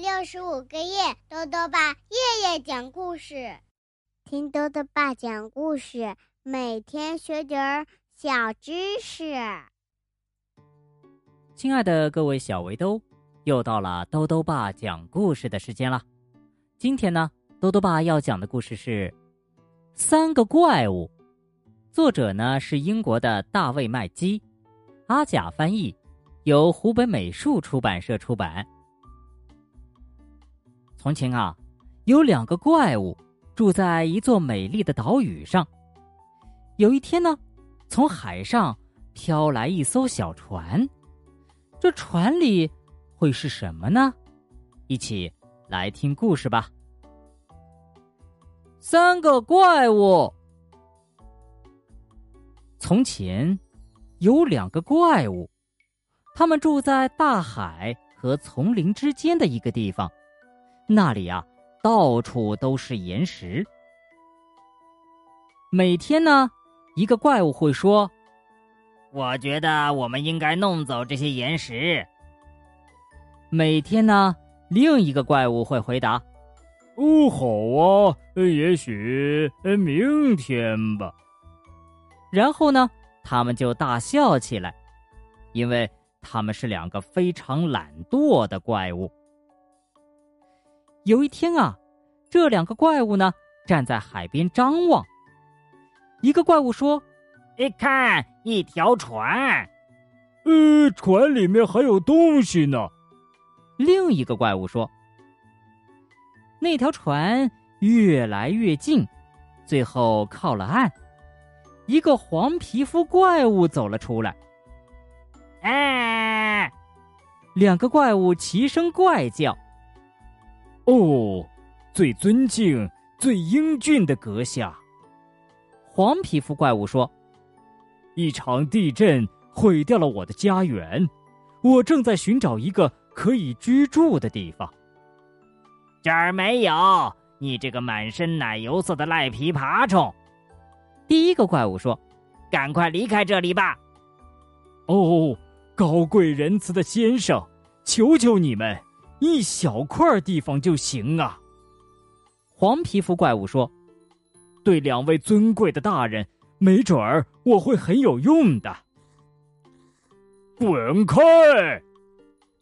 六十五个夜，豆豆爸夜夜讲故事，听豆豆爸讲故事，每天学点儿小知识。亲爱的各位小围兜，又到了豆豆爸讲故事的时间了。今天呢，豆豆爸要讲的故事是《三个怪物》，作者呢是英国的大卫麦基，阿甲翻译，由湖北美术出版社出版。从前啊，有两个怪物住在一座美丽的岛屿上。有一天呢，从海上飘来一艘小船，这船里会是什么呢？一起来听故事吧。三个怪物。从前有两个怪物，他们住在大海和丛林之间的一个地方。那里啊，到处都是岩石。每天呢，一个怪物会说：“我觉得我们应该弄走这些岩石。”每天呢，另一个怪物会回答：“哦，好啊，也许明天吧。”然后呢，他们就大笑起来，因为他们是两个非常懒惰的怪物。有一天啊，这两个怪物呢站在海边张望。一个怪物说：“你看，一条船。”“呃，船里面还有东西呢。”另一个怪物说。那条船越来越近，最后靠了岸。一个黄皮肤怪物走了出来。“哎！”两个怪物齐声怪叫。哦，最尊敬、最英俊的阁下，黄皮肤怪物说：“一场地震毁掉了我的家园，我正在寻找一个可以居住的地方。”这儿没有，你这个满身奶油色的赖皮爬虫！第一个怪物说：“赶快离开这里吧！”哦，高贵仁慈的先生，求求你们！一小块地方就行啊。黄皮肤怪物说：“对两位尊贵的大人，没准儿我会很有用的。”滚开！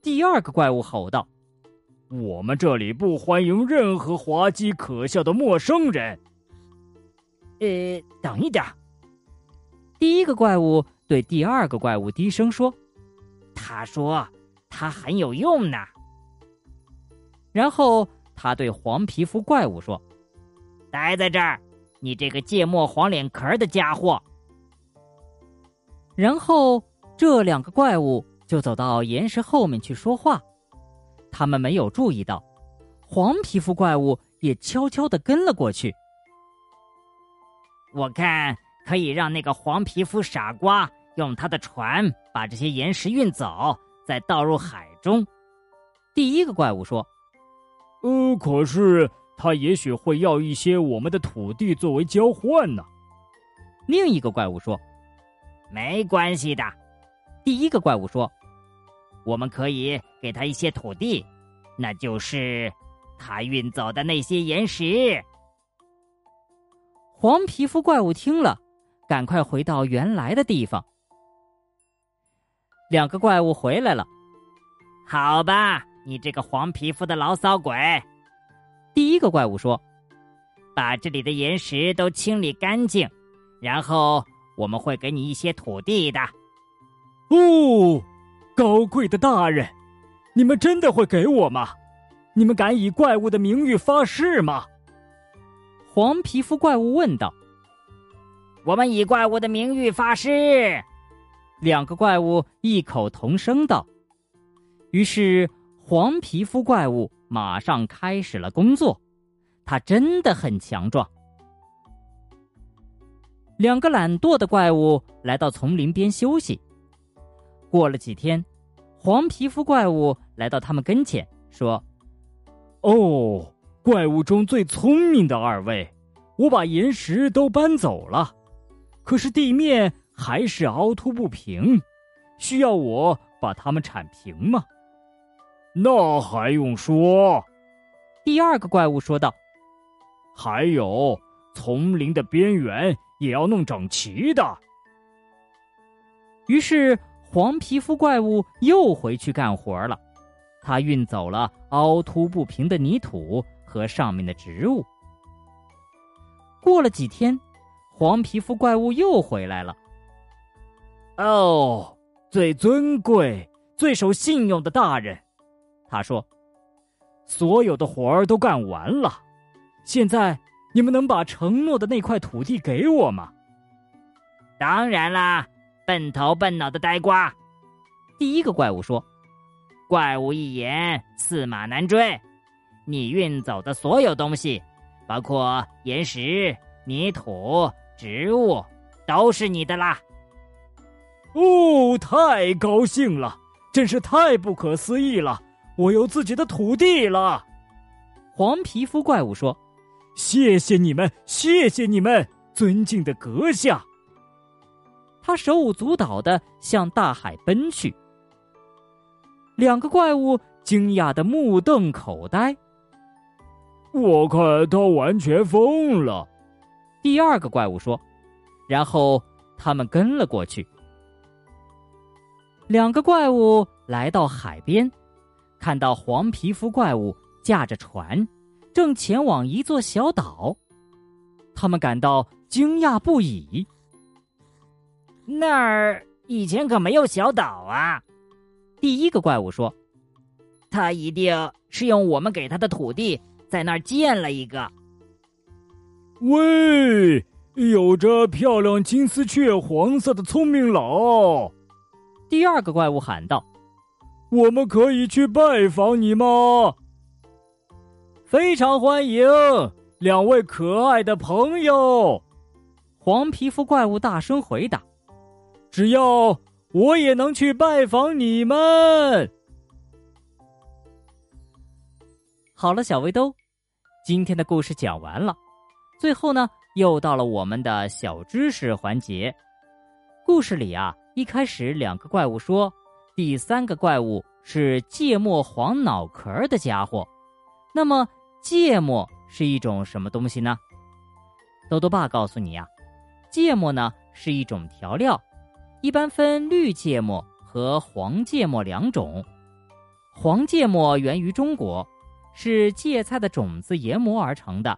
第二个怪物吼道：“我们这里不欢迎任何滑稽可笑的陌生人。”呃，等一点。第一个怪物对第二个怪物低声说：“他说他很有用呢。”然后他对黄皮肤怪物说：“待在这儿，你这个芥末黄脸壳的家伙。”然后这两个怪物就走到岩石后面去说话。他们没有注意到，黄皮肤怪物也悄悄的跟了过去。我看可以让那个黄皮肤傻瓜用他的船把这些岩石运走，再倒入海中。第一个怪物说。呃，可是他也许会要一些我们的土地作为交换呢。另一个怪物说：“没关系的。”第一个怪物说：“我们可以给他一些土地，那就是他运走的那些岩石。”黄皮肤怪物听了，赶快回到原来的地方。两个怪物回来了，好吧。你这个黄皮肤的牢骚鬼！第一个怪物说：“把这里的岩石都清理干净，然后我们会给你一些土地的。”哦，高贵的大人，你们真的会给我吗？你们敢以怪物的名誉发誓吗？黄皮肤怪物问道。“我们以怪物的名誉发誓。”两个怪物异口同声道。于是。黄皮肤怪物马上开始了工作，它真的很强壮。两个懒惰的怪物来到丛林边休息。过了几天，黄皮肤怪物来到他们跟前，说：“哦，怪物中最聪明的二位，我把岩石都搬走了，可是地面还是凹凸不平，需要我把它们铲平吗？”那还用说？第二个怪物说道。还有，丛林的边缘也要弄整齐的。于是，黄皮肤怪物又回去干活了。他运走了凹凸不平的泥土和上面的植物。过了几天，黄皮肤怪物又回来了。哦，最尊贵、最守信用的大人，他说：“所有的活儿都干完了，现在你们能把承诺的那块土地给我吗？”当然啦。笨头笨脑的呆瓜，第一个怪物说：“怪物一言，驷马难追。你运走的所有东西，包括岩石、泥土、植物，都是你的啦。”哦，太高兴了，真是太不可思议了！我有自己的土地了。黄皮肤怪物说：“谢谢你们，谢谢你们，尊敬的阁下。”他手舞足蹈的向大海奔去。两个怪物惊讶的目瞪口呆。我看他完全疯了，第二个怪物说。然后他们跟了过去。两个怪物来到海边，看到黄皮肤怪物驾着船，正前往一座小岛。他们感到惊讶不已。那儿以前可没有小岛啊！第一个怪物说：“他一定是用我们给他的土地在那儿建了一个。”喂，有着漂亮金丝雀黄色的聪明佬！第二个怪物喊道：“我们可以去拜访你吗？”非常欢迎两位可爱的朋友！黄皮肤怪物大声回答。只要我也能去拜访你们。好了，小围兜，今天的故事讲完了。最后呢，又到了我们的小知识环节。故事里啊，一开始两个怪物说，第三个怪物是芥末黄脑壳的家伙。那么，芥末是一种什么东西呢？豆豆爸告诉你呀，芥末呢是一种调料。一般分绿芥末和黄芥末两种。黄芥末源于中国，是芥菜的种子研磨而成的；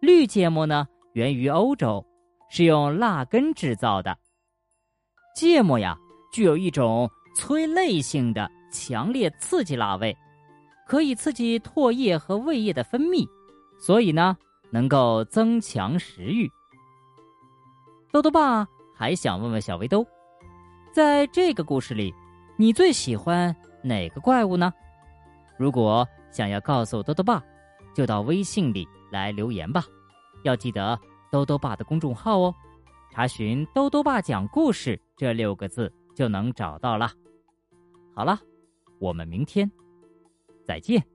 绿芥末呢，源于欧洲，是用蜡根制造的。芥末呀，具有一种催泪性的强烈刺激辣味，可以刺激唾液和胃液的分泌，所以呢，能够增强食欲。豆豆爸。还想问问小围兜，在这个故事里，你最喜欢哪个怪物呢？如果想要告诉豆豆爸，就到微信里来留言吧。要记得豆豆爸的公众号哦，查询“豆豆爸讲故事”这六个字就能找到了。好了，我们明天再见。